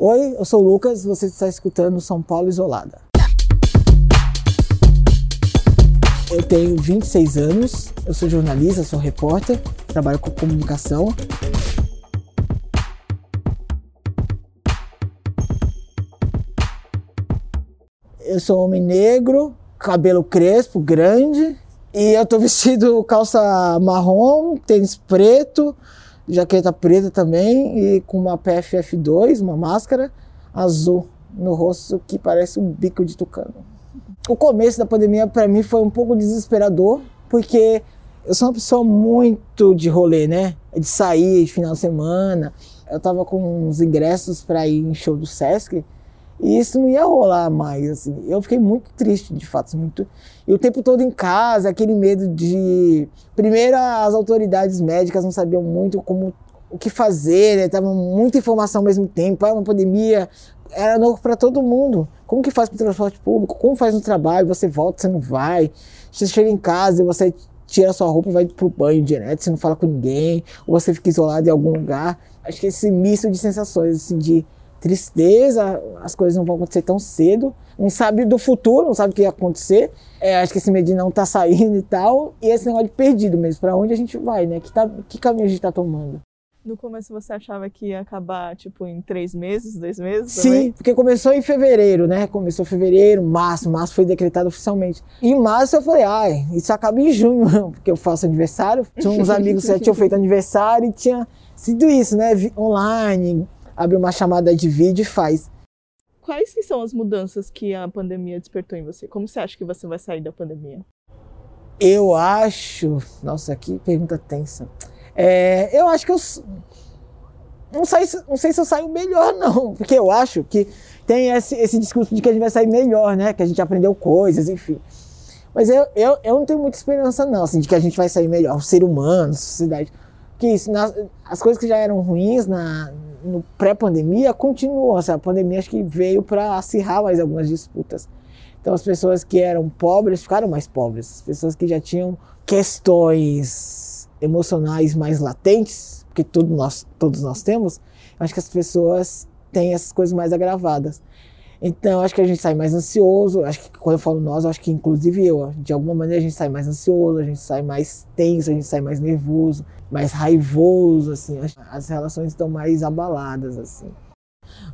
Oi, eu sou o Lucas, você está escutando São Paulo Isolada. Eu tenho 26 anos, eu sou jornalista, sou repórter, trabalho com comunicação. Eu sou homem negro, cabelo crespo, grande, e eu tô vestido calça marrom, tênis preto, jaqueta preta também e com uma PFF2, uma máscara azul no rosto que parece um bico de tucano. O começo da pandemia para mim foi um pouco desesperador, porque eu sou uma pessoa muito de rolê, né? De sair de final de semana. Eu tava com uns ingressos para ir em show do Sesc e isso não ia rolar mais, assim. Eu fiquei muito triste, de fato, muito. E o tempo todo em casa, aquele medo de. Primeiro, as autoridades médicas não sabiam muito como o que fazer, né? Tava muita informação ao mesmo tempo. Ah, uma pandemia era novo para todo mundo. Como que faz com o transporte público? Como faz no trabalho? Você volta, você não vai. Você chega em casa e você tira sua roupa e vai pro banho direto, você não fala com ninguém, ou você fica isolado em algum lugar. Acho que esse misto de sensações, assim, de tristeza, as coisas não vão acontecer tão cedo, não sabe do futuro, não sabe o que ia acontecer. É, acho que esse medo não tá saindo e tal, e esse negócio de perdido mesmo, para onde a gente vai, né? Que, tá, que caminho a gente tá tomando? No começo você achava que ia acabar, tipo, em três meses, dois meses? Sim, também? porque começou em fevereiro, né? Começou em fevereiro, março, março foi decretado oficialmente. Em março eu falei, ai, isso acaba em junho, porque eu faço aniversário. Tinha uns amigos que já tinham feito aniversário e tinha sido isso, né? Online, abre uma chamada de vídeo e faz. Quais que são as mudanças que a pandemia despertou em você? Como você acha que você vai sair da pandemia? Eu acho. Nossa, que pergunta tensa. É, eu acho que eu. Não sei, não sei se eu saio melhor, não. Porque eu acho que tem esse, esse discurso de que a gente vai sair melhor, né? Que a gente aprendeu coisas, enfim. Mas eu, eu, eu não tenho muita esperança, não, assim, de que a gente vai sair melhor. O ser humano, a sociedade. Que isso, na, as coisas que já eram ruins na, no pré-pandemia continuam. Assim, a pandemia acho que veio para acirrar mais algumas disputas. Então as pessoas que eram pobres ficaram mais pobres. As pessoas que já tinham questões emocionais mais latentes, que todos nós, todos nós temos, acho que as pessoas têm essas coisas mais agravadas. Então, acho que a gente sai mais ansioso. Acho que quando eu falo nós, acho que inclusive eu, de alguma maneira a gente sai mais ansioso, a gente sai mais tenso, a gente sai mais nervoso, mais raivoso, assim. As relações estão mais abaladas, assim.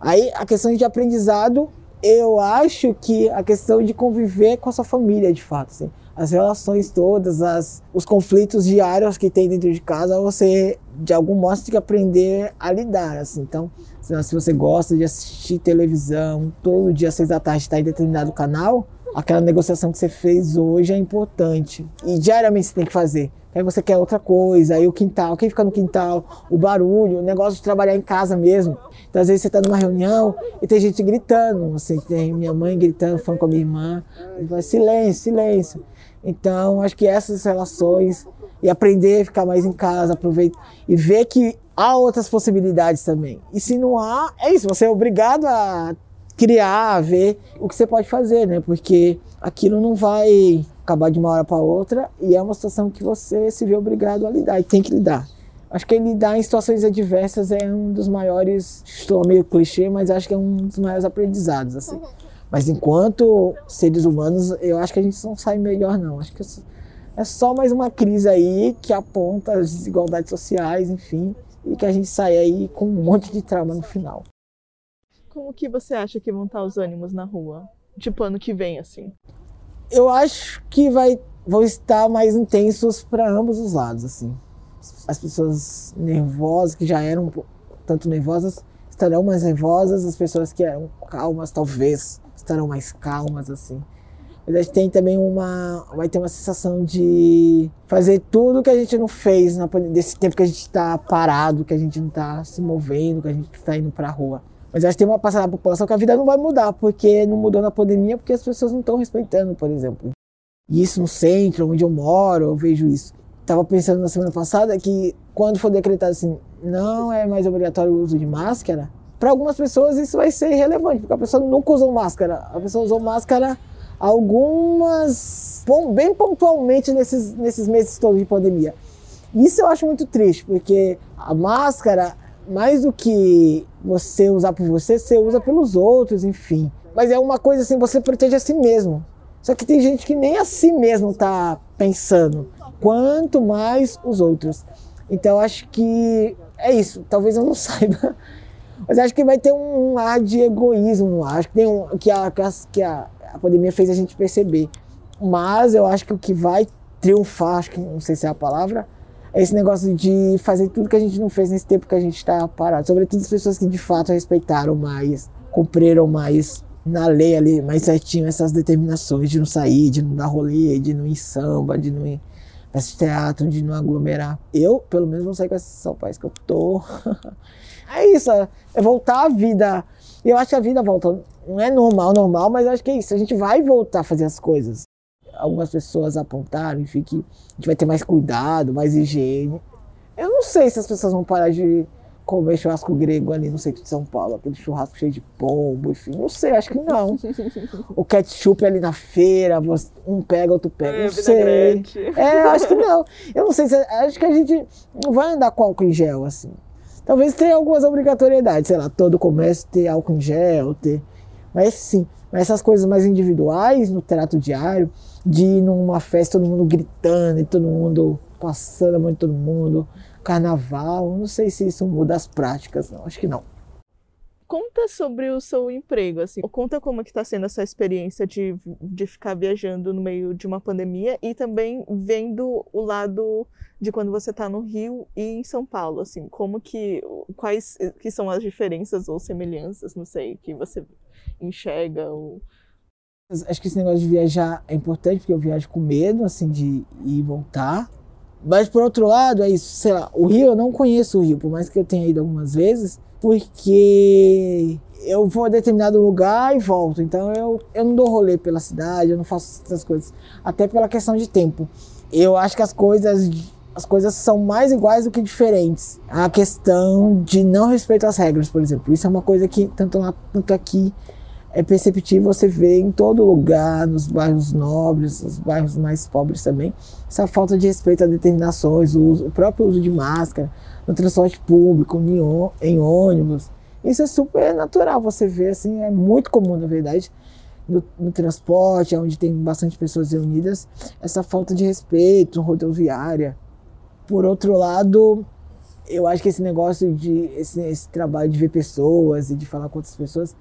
Aí, a questão de aprendizado, eu acho que a questão de conviver com a sua família, de fato, assim. As relações todas, as, os conflitos diários que tem dentro de casa, você, de algum modo, tem que aprender a lidar, assim. Então, se você gosta de assistir televisão, todo dia às seis da tarde está em determinado canal, aquela negociação que você fez hoje é importante. E diariamente você tem que fazer. Aí você quer outra coisa, aí o quintal, quem fica no quintal, o barulho, o negócio de trabalhar em casa mesmo. Então, às vezes você está numa reunião e tem gente gritando, assim, tem minha mãe gritando, falando com a minha irmã, e silêncio, silêncio. Então, acho que essas relações e aprender a ficar mais em casa, aproveitar e ver que há outras possibilidades também. E se não há, é isso, você é obrigado a criar, a ver o que você pode fazer, né? Porque aquilo não vai acabar de uma hora para outra e é uma situação que você se vê obrigado a lidar e tem que lidar. Acho que lidar em situações adversas é um dos maiores, estou meio clichê, mas acho que é um dos maiores aprendizados, assim. Mas enquanto seres humanos, eu acho que a gente não sai melhor, não. Acho que é só mais uma crise aí que aponta as desigualdades sociais, enfim, e que a gente sai aí com um monte de trauma no final. Como que você acha que vão estar os ânimos na rua? Tipo, ano que vem, assim? Eu acho que vai, vão estar mais intensos para ambos os lados, assim. As pessoas nervosas, que já eram tanto nervosas, estarão mais nervosas. As pessoas que eram calmas, talvez, estarão mais calmas, assim. Mas a gente tem também uma. Vai ter uma sensação de fazer tudo que a gente não fez na, desse tempo que a gente está parado, que a gente não está se movendo, que a gente está indo para a rua. Mas acho que tem uma passada da população que a vida não vai mudar, porque não mudou na pandemia, porque as pessoas não estão respeitando, por exemplo. E isso no centro, onde eu moro, eu vejo isso. Estava pensando na semana passada que quando for decretado assim, não é mais obrigatório o uso de máscara, para algumas pessoas isso vai ser irrelevante, porque a pessoa nunca usou máscara. A pessoa usou máscara algumas, bem pontualmente nesses, nesses meses todos de pandemia. Isso eu acho muito triste, porque a máscara, mais do que você usar por você, você usa pelos outros, enfim. Mas é uma coisa assim, você protege a si mesmo. Só que tem gente que nem a si mesmo tá pensando. Quanto mais os outros. Então acho que é isso. Talvez eu não saiba. Mas acho que vai ter um ar de egoísmo. Acho que tem um que a, que a, a pandemia fez a gente perceber. Mas eu acho que o que vai triunfar, acho que não sei se é a palavra, é esse negócio de fazer tudo que a gente não fez nesse tempo que a gente está parado. Sobretudo as pessoas que de fato respeitaram mais, cumpriram mais na lei ali, mais certinho essas determinações de não sair, de não dar rolê, de não ir samba, de não ir para esse teatro, de não aglomerar. Eu, pelo menos, não sair com essa Paulo que eu tô. é isso, é voltar à vida. Eu acho que a vida volta. Não é normal, normal, mas eu acho que é isso. A gente vai voltar a fazer as coisas algumas pessoas apontaram, enfim, que a gente vai ter mais cuidado, mais higiene. Eu não sei se as pessoas vão parar de comer churrasco grego ali no centro de São Paulo, aquele churrasco cheio de pombo, enfim, não sei, acho que não. o ketchup ali na feira, um pega, outro pega, é, não sei. É, acho que não. Eu não sei, se, acho que a gente não vai andar com álcool em gel, assim. Talvez tenha algumas obrigatoriedades, sei lá, todo comércio ter álcool em gel, ter... Mas sim, mas essas coisas mais individuais no trato diário, de ir numa festa, todo mundo gritando e todo mundo passando a mão de todo mundo, carnaval, não sei se isso muda as práticas, não, acho que não. Conta sobre o seu emprego, assim, conta como é que está sendo essa experiência de, de ficar viajando no meio de uma pandemia e também vendo o lado de quando você está no Rio e em São Paulo, assim, como que, quais que são as diferenças ou semelhanças, não sei, que você enxerga ou Acho que esse negócio de viajar é importante, porque eu viajo com medo, assim, de ir e voltar. Mas, por outro lado, é isso, sei lá, o Rio, eu não conheço o Rio, por mais que eu tenha ido algumas vezes, porque eu vou a determinado lugar e volto. Então, eu, eu não dou rolê pela cidade, eu não faço essas coisas. Até pela questão de tempo. Eu acho que as coisas as coisas são mais iguais do que diferentes. A questão de não respeito às regras, por exemplo. Isso é uma coisa que tanto lá, tanto aqui é perceptível você ver em todo lugar, nos bairros nobres, nos bairros mais pobres também, essa falta de respeito a determinações, o, uso, o próprio uso de máscara no transporte público, em ônibus. Isso é super natural, você vê assim, é muito comum na verdade, no, no, transporte, onde tem bastante pessoas reunidas, essa falta de respeito rodoviária. Por outro lado, eu acho que esse negócio de esse, esse trabalho de ver pessoas e de falar com outras pessoas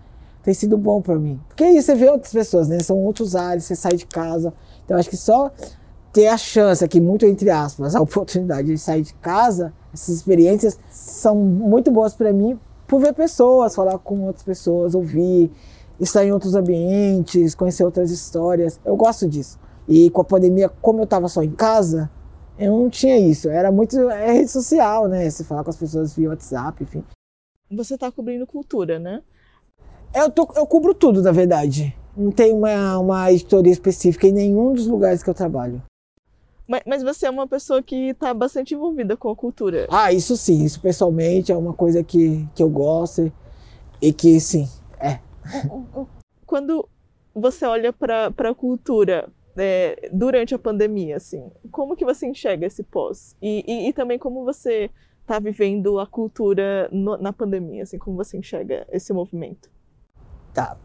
tem sido bom para mim. Porque aí você vê outras pessoas, né? São outros ares, você sai de casa. Então acho que só ter a chance aqui, muito entre aspas, a oportunidade de sair de casa, essas experiências são muito boas para mim por ver pessoas, falar com outras pessoas, ouvir, estar em outros ambientes, conhecer outras histórias. Eu gosto disso. E com a pandemia, como eu estava só em casa, eu não tinha isso. Era muito é rede social, né? Você falar com as pessoas via WhatsApp, enfim. Você está cobrindo cultura, né? Eu, tô, eu cubro tudo, na verdade. Não tem uma, uma editoria específica em nenhum dos lugares que eu trabalho. Mas, mas você é uma pessoa que está bastante envolvida com a cultura. Ah, isso sim. Isso pessoalmente é uma coisa que, que eu gosto e que, sim, é. Quando você olha para a cultura é, durante a pandemia, assim, como que você enxerga esse pós? E, e, e também como você está vivendo a cultura no, na pandemia, assim, como você enxerga esse movimento? Tá.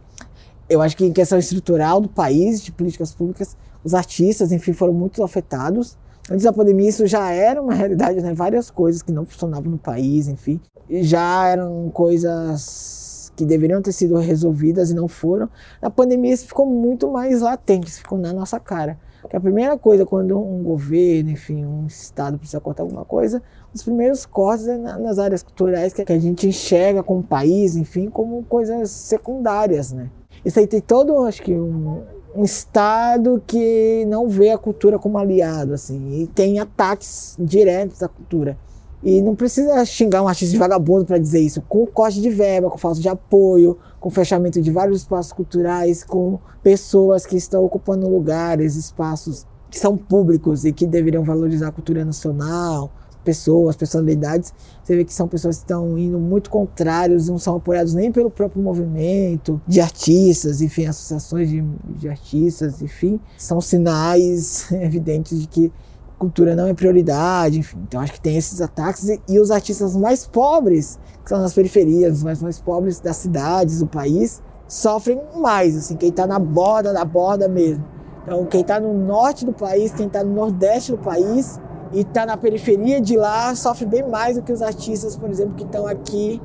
Eu acho que em questão estrutural do país, de políticas públicas, os artistas, enfim, foram muito afetados. Antes da pandemia, isso já era uma realidade, né? Várias coisas que não funcionavam no país, enfim. Já eram coisas que deveriam ter sido resolvidas e não foram. Na pandemia, isso ficou muito mais latente, isso ficou na nossa cara. Porque a primeira coisa, quando um governo, enfim, um Estado precisa cortar alguma coisa, os primeiros cortes é nas áreas culturais que a gente enxerga como país, enfim, como coisas secundárias, né? Isso aí tem todo, acho que, um, um Estado que não vê a cultura como aliado, assim, e tem ataques diretos à cultura. E não precisa xingar um artista de vagabundo para dizer isso. Com corte de verba, com falta de apoio, com fechamento de vários espaços culturais, com pessoas que estão ocupando lugares, espaços que são públicos e que deveriam valorizar a cultura nacional, pessoas, personalidades, você vê que são pessoas que estão indo muito contrários, não são apoiados nem pelo próprio movimento de artistas, enfim, associações de, de artistas, enfim, são sinais evidentes de que cultura não é prioridade, enfim. Então acho que tem esses ataques e, e os artistas mais pobres, que são nas periferias, os mais, mais pobres das cidades, do país, sofrem mais, assim, quem está na borda da borda mesmo. Então quem está no norte do país, quem está no nordeste do país e está na periferia de lá sofre bem mais do que os artistas, por exemplo, que estão aqui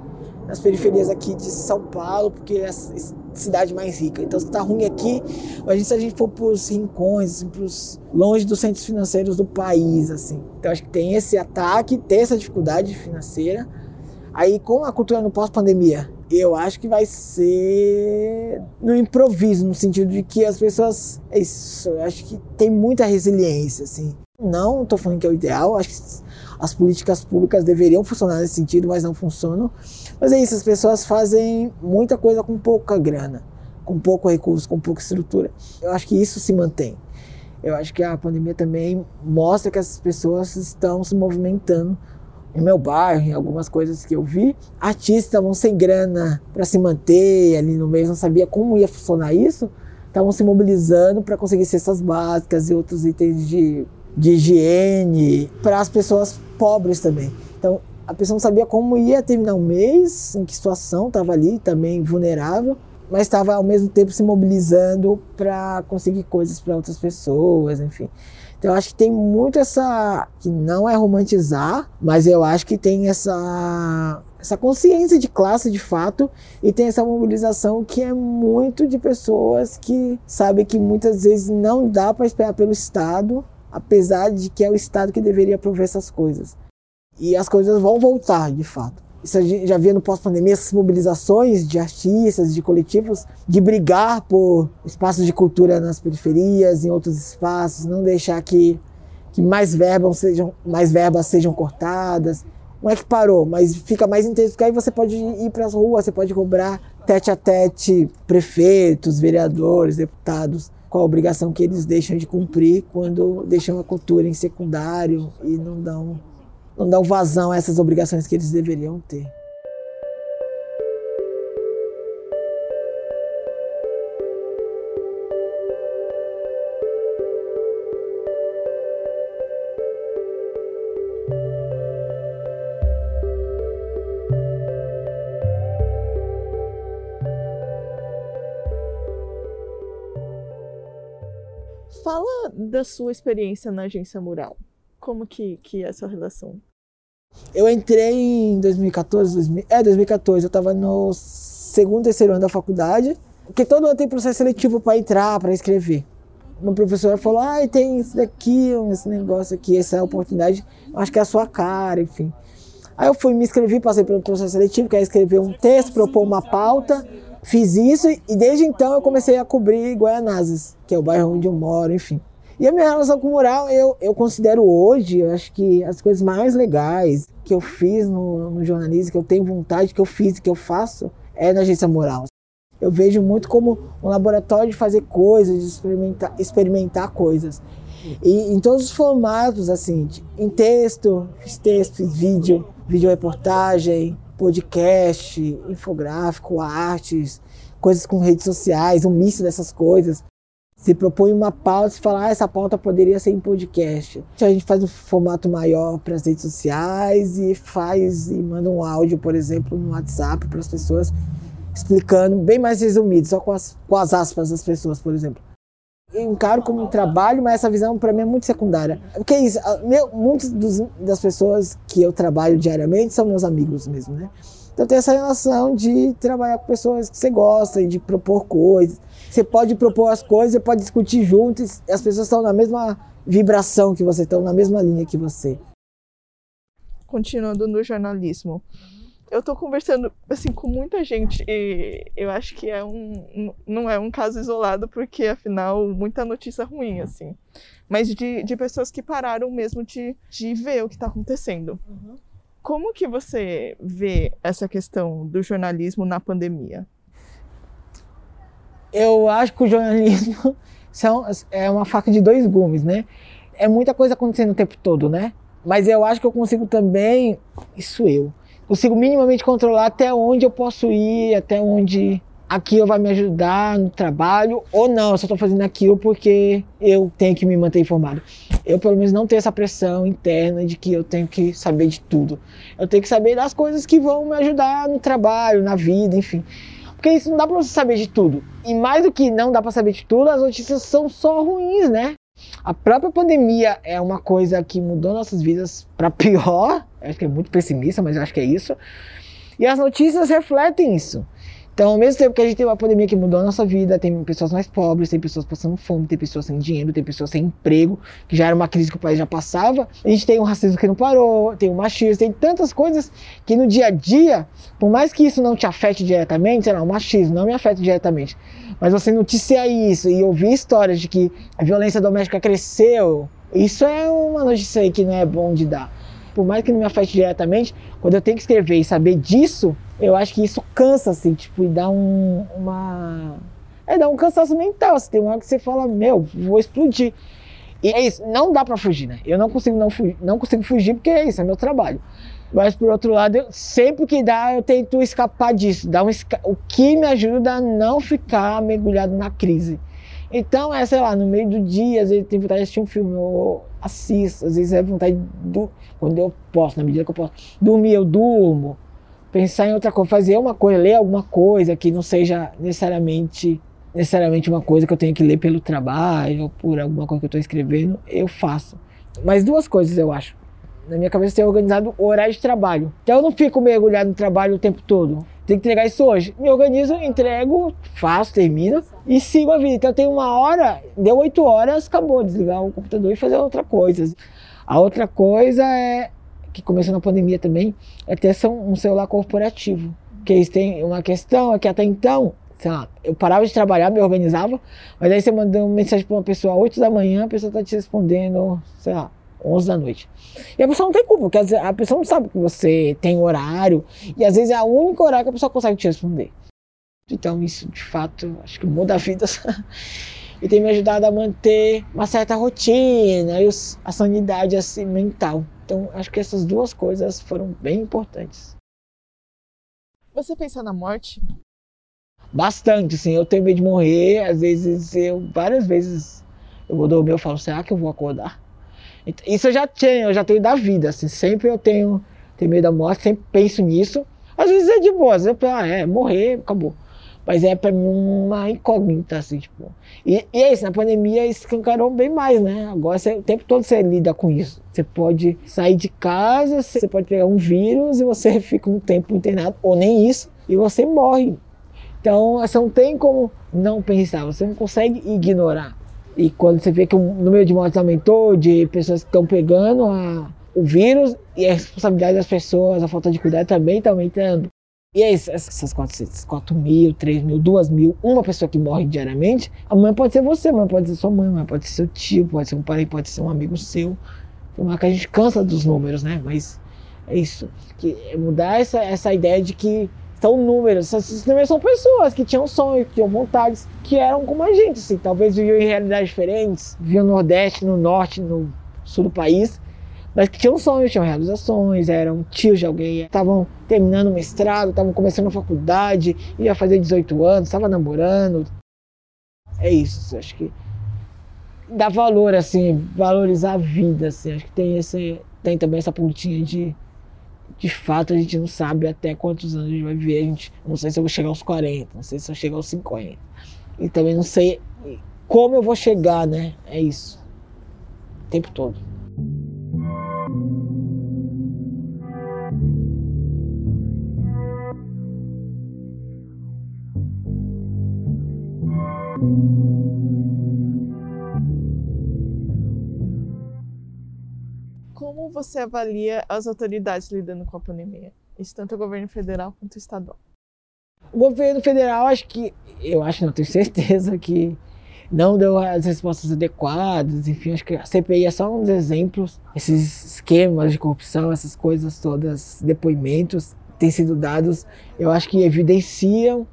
nas periferias aqui de São Paulo, porque é a cidade mais rica. Então, se tá ruim aqui, imagina se a gente for para os rincões, assim, pros, longe dos centros financeiros do país, assim. Então, acho que tem esse ataque, tem essa dificuldade financeira. Aí, com a cultura no pós-pandemia, eu acho que vai ser no improviso, no sentido de que as pessoas. É isso, eu acho que tem muita resiliência, assim. Não estou falando que é o ideal, acho que as políticas públicas deveriam funcionar nesse sentido, mas não funcionam. Mas é isso, as pessoas fazem muita coisa com pouca grana, com pouco recurso, com pouca estrutura. Eu acho que isso se mantém. Eu acho que a pandemia também mostra que as pessoas estão se movimentando no meu bairro, em algumas coisas que eu vi, artistas estavam sem grana para se manter ali no mês, não sabia como ia funcionar isso, estavam se mobilizando para conseguir cestas básicas e outros itens de, de higiene para as pessoas pobres também. Então, a pessoa não sabia como ia terminar o mês, em que situação estava ali, também vulnerável, mas estava ao mesmo tempo se mobilizando para conseguir coisas para outras pessoas, enfim. Então eu acho que tem muito essa. que não é romantizar, mas eu acho que tem essa. essa consciência de classe de fato e tem essa mobilização que é muito de pessoas que sabem que muitas vezes não dá para esperar pelo Estado, apesar de que é o Estado que deveria prover essas coisas. E as coisas vão voltar, de fato. Isso a gente já via no pós-pandemia, essas mobilizações de artistas, de coletivos, de brigar por espaços de cultura nas periferias, em outros espaços, não deixar que, que mais, verbas sejam, mais verbas sejam cortadas. Não é que parou, mas fica mais intenso, porque aí você pode ir para as ruas, você pode cobrar tete a tete prefeitos, vereadores, deputados, com a obrigação que eles deixam de cumprir quando deixam a cultura em secundário e não dão não dão vazão a essas obrigações que eles deveriam ter. Fala da sua experiência na agência Mural. Como que, que é essa relação? Eu entrei em 2014, 2000, é 2014, eu estava no segundo, terceiro ano da faculdade, porque todo ano tem processo seletivo para entrar, para escrever. Uma professora falou, ah, tem esse daqui, esse negócio aqui, essa oportunidade, acho que é a sua cara, enfim. Aí eu fui me inscrever, passei pelo processo seletivo, que é escrever um texto, propor uma pauta, fiz isso e desde então eu comecei a cobrir Guaianazes, que é o bairro onde eu moro, enfim. E a minha relação com o mural, eu, eu considero hoje, eu acho que as coisas mais legais que eu fiz no, no jornalismo, que eu tenho vontade, que eu fiz, que eu faço, é na agência mural. Eu vejo muito como um laboratório de fazer coisas, de experimentar, experimentar coisas. E em todos os formatos, assim, em texto, fiz texto, fiz vídeo, vídeo reportagem, podcast, infográfico, artes, coisas com redes sociais, um misto dessas coisas se propõe uma pauta e fala, ah, essa pauta poderia ser em podcast. A gente faz um formato maior para as redes sociais e faz e manda um áudio, por exemplo, no WhatsApp para as pessoas explicando, bem mais resumido, só com as, com as aspas das pessoas, por exemplo. Encaro como um trabalho, mas essa visão para mim é muito secundária. Porque é isso, meu, muitas das pessoas que eu trabalho diariamente são meus amigos mesmo, né? Então tem essa relação de trabalhar com pessoas que você gosta e de propor coisas. Você pode propor as coisas, você pode discutir juntos, as pessoas estão na mesma vibração que você, estão na mesma linha que você. Continuando no jornalismo. Eu estou conversando assim com muita gente e eu acho que é um não é um caso isolado porque afinal muita notícia ruim assim, mas de, de pessoas que pararam mesmo de, de ver o que está acontecendo. Uhum. Como que você vê essa questão do jornalismo na pandemia? eu acho que o jornalismo são, é uma faca de dois gumes, né? É muita coisa acontecendo o tempo todo, né? Mas eu acho que eu consigo também, isso eu, consigo minimamente controlar até onde eu posso ir, até onde aquilo vai me ajudar no trabalho ou não, eu só estou fazendo aquilo porque eu tenho que me manter informado. Eu, pelo menos, não tenho essa pressão interna de que eu tenho que saber de tudo. Eu tenho que saber das coisas que vão me ajudar no trabalho, na vida, enfim. Porque isso não dá para você saber de tudo. E mais do que não dá para saber de tudo, as notícias são só ruins, né? A própria pandemia é uma coisa que mudou nossas vidas para pior. acho que é muito pessimista, mas acho que é isso. E as notícias refletem isso. Então, ao mesmo tempo que a gente tem uma pandemia que mudou a nossa vida, tem pessoas mais pobres, tem pessoas passando fome, tem pessoas sem dinheiro, tem pessoas sem emprego, que já era uma crise que o país já passava. A gente tem o racismo que não parou, tem o machismo, tem tantas coisas que no dia a dia, por mais que isso não te afete diretamente, sei lá, o machismo não me afeta diretamente, mas você noticiar isso e ouvir histórias de que a violência doméstica cresceu, isso é uma notícia aí que não é bom de dar. Por mais que não me afete diretamente, quando eu tenho que escrever e saber disso, eu acho que isso cansa, assim, tipo, e dá um, uma. É, dá um cansaço mental. Assim, tem uma hora que você fala, meu, vou explodir. E é isso, não dá para fugir, né? Eu não consigo não fugir, não consigo fugir porque é isso, é meu trabalho. Mas por outro lado, eu, sempre que dá, eu tento escapar disso. Dar um, o que me ajuda a não ficar mergulhado na crise. Então, é, sei lá, no meio do dia, às vezes tem vontade de assistir um filme, eu assisto, às vezes é vontade do quando eu posso, na medida que eu posso. Dormir, eu durmo. Pensar em outra coisa, fazer uma coisa, ler alguma coisa que não seja necessariamente necessariamente uma coisa que eu tenho que ler pelo trabalho ou por alguma coisa que eu estou escrevendo, eu faço. Mas duas coisas eu acho. Na minha cabeça tem organizado o horário de trabalho. Então eu não fico mergulhado no trabalho o tempo todo tem que entregar isso hoje. Me organizo, entrego, faço, termino e sigo a vida. Então tenho uma hora, deu oito horas, acabou, desligar o computador e fazer outra coisa. A outra coisa é, que começou na pandemia também, é ter um celular corporativo. Que eles têm uma questão é que até então, sei lá, eu parava de trabalhar, me organizava, mas aí você manda uma mensagem para uma pessoa às 8 da manhã, a pessoa está te respondendo, sei lá, 11 da noite. E a pessoa não tem culpa, porque a pessoa não sabe que você tem horário, e às vezes é a única horário que a pessoa consegue te responder. Então, isso de fato, acho que muda a vida. e tem me ajudado a manter uma certa rotina e a sanidade assim, mental. Então, acho que essas duas coisas foram bem importantes. Você pensa na morte? Bastante, sim. Eu tenho medo de morrer. Às vezes, eu, várias vezes, eu vou dormir, eu falo, será que eu vou acordar? Isso eu já tenho, eu já tenho da vida, assim, sempre eu tenho, tenho medo da morte, sempre penso nisso. Às vezes é de boa, às vezes eu ah, é, morrer, acabou. Mas é pra mim uma incógnita, assim, tipo. E, e é isso, na pandemia escancarou bem mais, né? Agora você, o tempo todo você lida com isso. Você pode sair de casa, você pode pegar um vírus e você fica um tempo internado, ou nem isso, e você morre. Então você não tem como não pensar, você não consegue ignorar. E quando você vê que o número de mortes aumentou, de pessoas que estão pegando a, o vírus e a responsabilidade das pessoas, a falta de cuidado também está aumentando. E é isso, essas 4, 4 mil, 3 mil, 2 mil, uma pessoa que morre diariamente, amanhã pode ser você, amanhã pode ser sua mãe, amanhã pode ser seu tio, pode ser um parente, pode ser um amigo seu. Por que a gente cansa dos números, né? Mas é isso. Que é mudar essa, essa ideia de que são números. Esses números são pessoas que tinham sonhos, que tinham vontades, que eram como a gente, assim, talvez viviam em realidades diferentes, viviam no Nordeste, no Norte, no Sul do país, mas que tinham sonhos, tinham realizações, eram tios de alguém, estavam terminando o mestrado, estavam começando a faculdade, ia fazer 18 anos, estavam namorando. É isso, acho que dá valor, assim, valorizar a vida, assim, acho que tem, esse, tem também essa pontinha de de fato a gente não sabe até quantos anos a gente vai viver. A gente não sei se eu vou chegar aos 40, não sei se eu chegar aos 50. E também não sei como eu vou chegar, né? É isso. O tempo todo. Como você avalia as autoridades lidando com a pandemia? Isso tanto o governo federal quanto o estadual. O governo federal, acho que, eu acho, não tenho certeza que não deu as respostas adequadas, enfim, acho que a CPI é só um dos exemplos, esses esquemas de corrupção, essas coisas todas, depoimentos têm sido dados, eu acho que evidenciam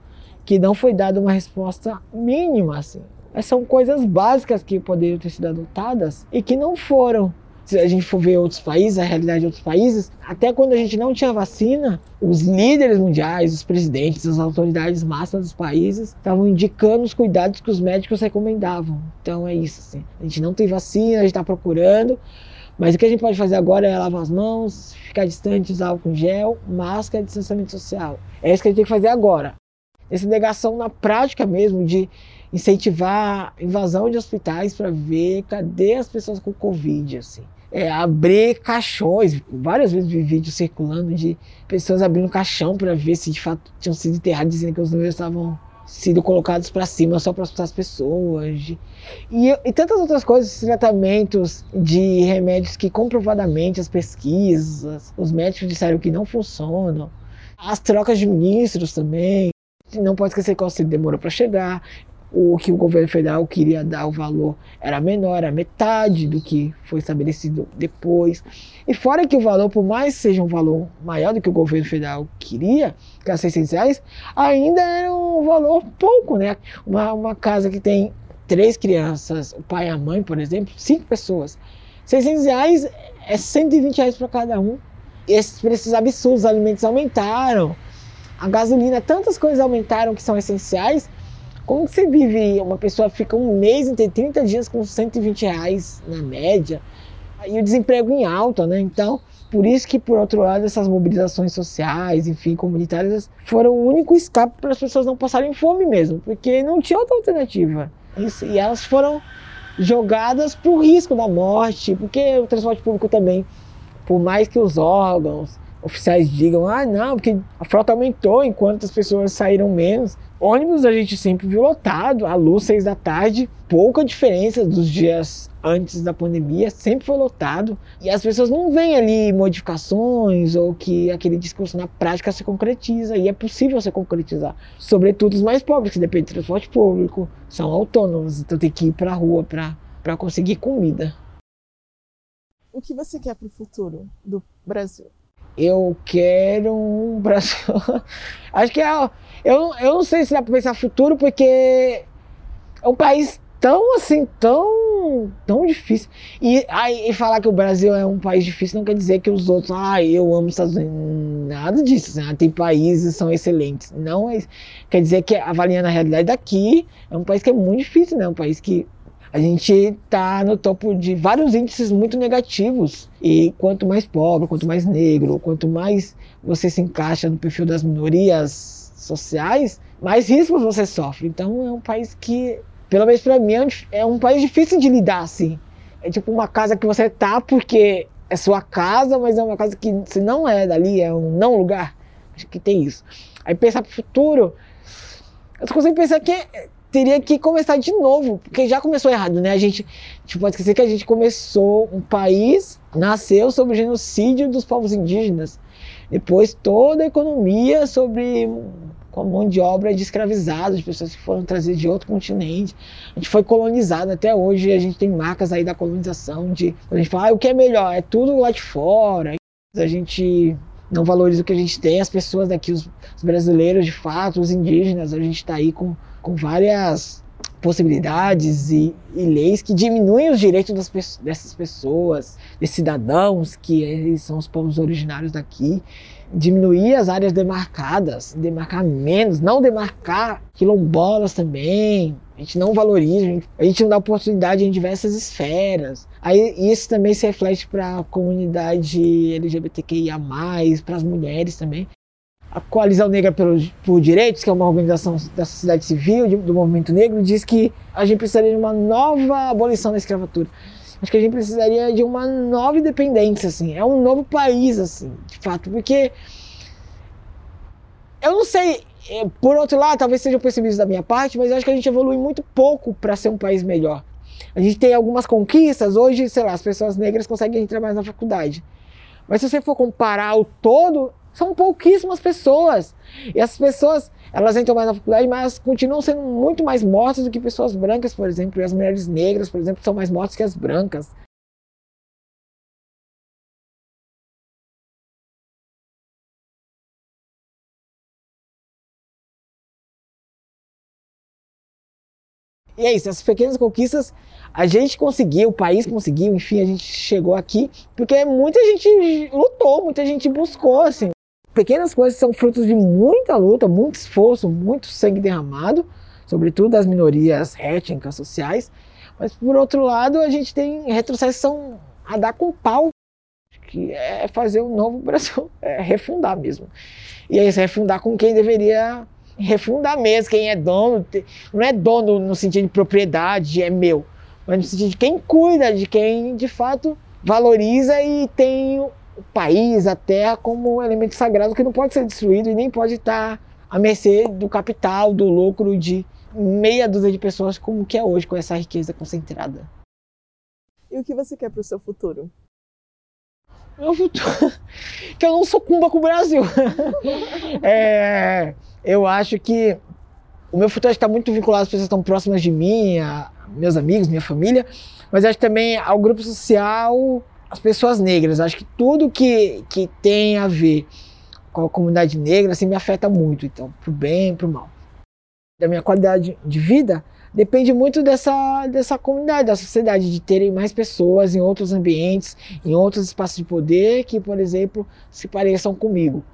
que não foi dada uma resposta mínima, assim. Essas são coisas básicas que poderiam ter sido adotadas e que não foram se a gente for ver outros países, a realidade de outros países, até quando a gente não tinha vacina, os líderes mundiais, os presidentes, as autoridades máximas dos países estavam indicando os cuidados que os médicos recomendavam. Então é isso, assim. A gente não tem vacina, a gente está procurando, mas o que a gente pode fazer agora é lavar as mãos, ficar distante, usar álcool gel, máscara, distanciamento social. É isso que a gente tem que fazer agora. Essa negação na prática mesmo de incentivar invasão de hospitais para ver cadê as pessoas com Covid, assim é, abrir caixões. Várias vezes vi vídeos circulando de pessoas abrindo caixão para ver se de fato tinham sido enterrados, dizendo que os números estavam sido colocados para cima só para assustar as pessoas. E, e, tantas outras coisas, tratamentos de remédios que comprovadamente as pesquisas, os médicos disseram que não funcionam. As trocas de ministros também. Não pode esquecer que o auxílio demorou para chegar o que o governo federal queria dar o valor era menor, era metade do que foi estabelecido depois. E fora que o valor, por mais seja um valor maior do que o governo federal queria, que era 600 reais, ainda era um valor pouco, né? Uma, uma casa que tem três crianças, o pai e a mãe, por exemplo, cinco pessoas. 600 reais é 120 reais para cada um. Esses preços absurdos, os alimentos aumentaram, a gasolina, tantas coisas aumentaram que são essenciais como que você vive, uma pessoa fica um mês, tem 30 dias com 120 reais na média, e o desemprego em alta, né? Então, por isso que, por outro lado, essas mobilizações sociais, enfim, comunitárias, foram o único escape para as pessoas não passarem fome mesmo, porque não tinha outra alternativa. Isso, e elas foram jogadas para o risco da morte, porque o transporte público também, por mais que os órgãos oficiais digam, ah, não, porque a frota aumentou enquanto as pessoas saíram menos, Ônibus a gente sempre viu lotado, a luz seis da tarde, pouca diferença dos dias antes da pandemia, sempre foi lotado. E as pessoas não veem ali modificações ou que aquele discurso na prática se concretiza. E é possível se concretizar. Sobretudo os mais pobres, que dependem de transporte público, são autônomos, então tem que ir para a rua para conseguir comida. O que você quer para o futuro do Brasil? Eu quero um Brasil. Acho que é. Eu, eu não sei se dá para pensar futuro, porque é um país tão assim, tão, tão difícil. E, aí, e falar que o Brasil é um país difícil não quer dizer que os outros, ah, eu amo os Estados Unidos. Nada disso. Assim, tem países que são excelentes. Não é, quer dizer que avaliando a realidade daqui, é um país que é muito difícil, né? Um país que a gente está no topo de vários índices muito negativos. E quanto mais pobre, quanto mais negro, quanto mais você se encaixa no perfil das minorias sociais, mais riscos você sofre. Então é um país que, pelo menos para mim, é um país difícil de lidar assim. É tipo uma casa que você tá porque é sua casa, mas é uma casa que se não é dali, é um não lugar. Acho que tem isso. Aí pensar pro futuro, eu só consigo pensar que teria que começar de novo, porque já começou errado, né? A gente, tipo, pode esquecer que a gente começou, um país nasceu sobre o genocídio dos povos indígenas. Depois toda a economia sobre com a mão de obra de escravizados, de pessoas que foram trazidas de outro continente. A gente foi colonizado até hoje, a gente tem marcas aí da colonização de a gente fala, ah, o que é melhor, é tudo lá de fora. A gente não valoriza o que a gente tem, as pessoas daqui, os, os brasileiros de fato, os indígenas, a gente está aí com com várias possibilidades e, e, leis que diminuem os direitos das, dessas pessoas, desses cidadãos, que eles são os povos originários daqui, diminuir as áreas demarcadas, demarcar menos, não demarcar quilombolas também. A gente não valoriza, a gente, a gente não dá oportunidade em diversas esferas. Aí isso também se reflete para a comunidade LGBTQIA, para as mulheres também a Coalizão Negra pelos, por Direitos, que é uma organização da sociedade civil, de, do movimento negro, diz que a gente precisaria de uma nova abolição da escravatura. Acho que a gente precisaria de uma nova independência, assim. É um novo país, assim, de fato, porque eu não sei, é, por outro lado, talvez seja percebido da minha parte, mas eu acho que a gente evolui muito pouco para ser um país melhor. A gente tem algumas conquistas, hoje, sei lá, as pessoas negras conseguem entrar mais na faculdade. Mas se você for comparar o todo, são pouquíssimas pessoas. E as pessoas, elas entram mais na faculdade, mas continuam sendo muito mais mortas do que pessoas brancas, por exemplo. E as mulheres negras, por exemplo, são mais mortas que as brancas. E é isso, essas pequenas conquistas a gente conseguiu, o país conseguiu, enfim, a gente chegou aqui, porque muita gente lutou, muita gente buscou, assim. Pequenas coisas são frutos de muita luta, muito esforço, muito sangue derramado, sobretudo das minorias étnicas, sociais. Mas, por outro lado, a gente tem retrocessão a dar com pau, que é fazer um novo Brasil, é refundar mesmo. E aí, refundar com quem deveria refundar mesmo, quem é dono, não é dono no sentido de propriedade, é meu mas no sentido de quem cuida, de quem de fato valoriza e tem o país, a terra como um elemento sagrado que não pode ser destruído e nem pode estar à mercê do capital, do lucro de meia dúzia de pessoas como que é hoje com essa riqueza concentrada. E o que você quer para o seu futuro? Meu futuro que eu não sucumba com o Brasil. é, eu acho que o meu futuro está muito vinculado às pessoas que estão próximas de mim, a, meus amigos, minha família, mas acho também ao grupo social, as pessoas negras. Acho que tudo que, que tem a ver com a comunidade negra assim, me afeta muito, então, pro bem pro mal. Da minha qualidade de vida depende muito dessa, dessa comunidade, da sociedade, de terem mais pessoas em outros ambientes, em outros espaços de poder que, por exemplo, se pareçam comigo.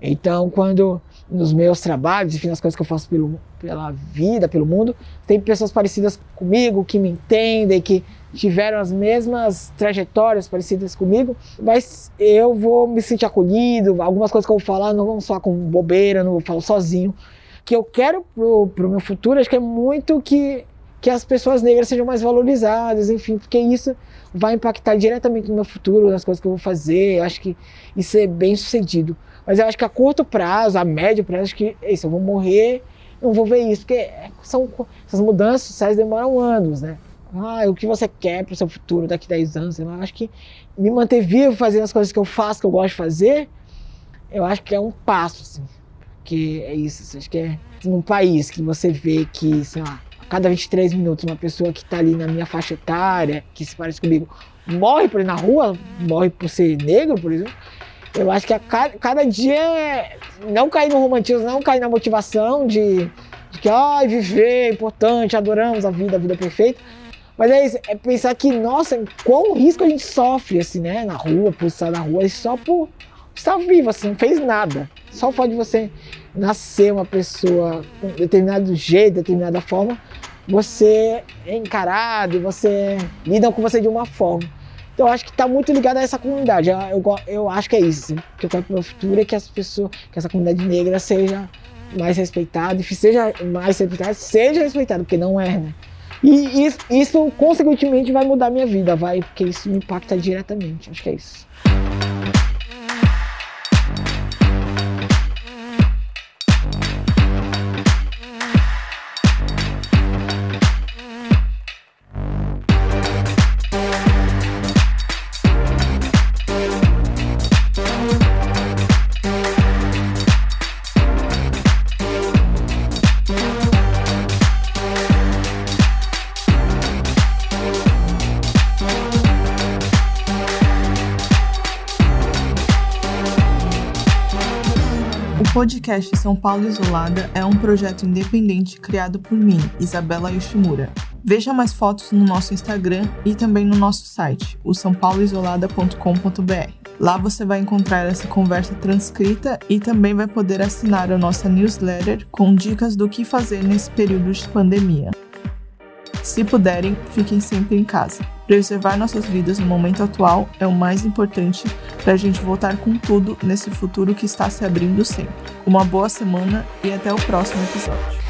Então, quando nos meus trabalhos, enfim, nas coisas que eu faço pelo, pela vida, pelo mundo, tem pessoas parecidas comigo, que me entendem, que tiveram as mesmas trajetórias parecidas comigo, mas eu vou me sentir acolhido, algumas coisas que eu vou falar não vão só com bobeira, não vou falar sozinho. O que eu quero pro, pro meu futuro, acho que é muito que, que as pessoas negras sejam mais valorizadas, enfim, porque isso vai impactar diretamente no meu futuro, nas coisas que eu vou fazer, acho que isso é bem sucedido. Mas eu acho que a curto prazo, a médio prazo, acho que é isso, eu vou morrer, não vou ver isso, porque são, essas mudanças sociais demoram anos, né? Ah, o que você quer para o seu futuro daqui a 10 anos? Eu acho que me manter vivo fazendo as coisas que eu faço, que eu gosto de fazer, eu acho que é um passo, assim. Porque é isso, assim, acho que é num país que você vê que, sei lá, cada 23 minutos uma pessoa que está ali na minha faixa etária, que se parece comigo, morre por na rua, morre por ser negro, por exemplo. Eu acho que a cada, cada dia é não cair no romantismo, não cair na motivação de, de que ah, viver é importante, adoramos a vida, a vida é perfeita. Mas é isso, é pensar que, nossa, qual risco a gente sofre, assim, né? Na rua, por estar na rua, só por estar vivo, assim, não fez nada. Só o de você nascer uma pessoa com determinado jeito, determinada forma, você é encarado, você lida com você de uma forma. Então eu acho que está muito ligado a essa comunidade. Eu, eu, eu acho que é isso. Assim, que eu quero para o futuro é que as pessoas, que essa comunidade negra seja mais respeitada, e seja mais respeitada, seja respeitada, porque não é, né? E isso, isso consequentemente vai mudar minha vida, vai, porque isso me impacta diretamente. Acho que é isso. Podcast São Paulo Isolada é um projeto independente criado por mim, Isabela Yoshimura. Veja mais fotos no nosso Instagram e também no nosso site, o sãopauloisolada.com.br. Lá você vai encontrar essa conversa transcrita e também vai poder assinar a nossa newsletter com dicas do que fazer nesse período de pandemia. Se puderem, fiquem sempre em casa. Preservar nossas vidas no momento atual é o mais importante para a gente voltar com tudo nesse futuro que está se abrindo sempre. Uma boa semana e até o próximo episódio.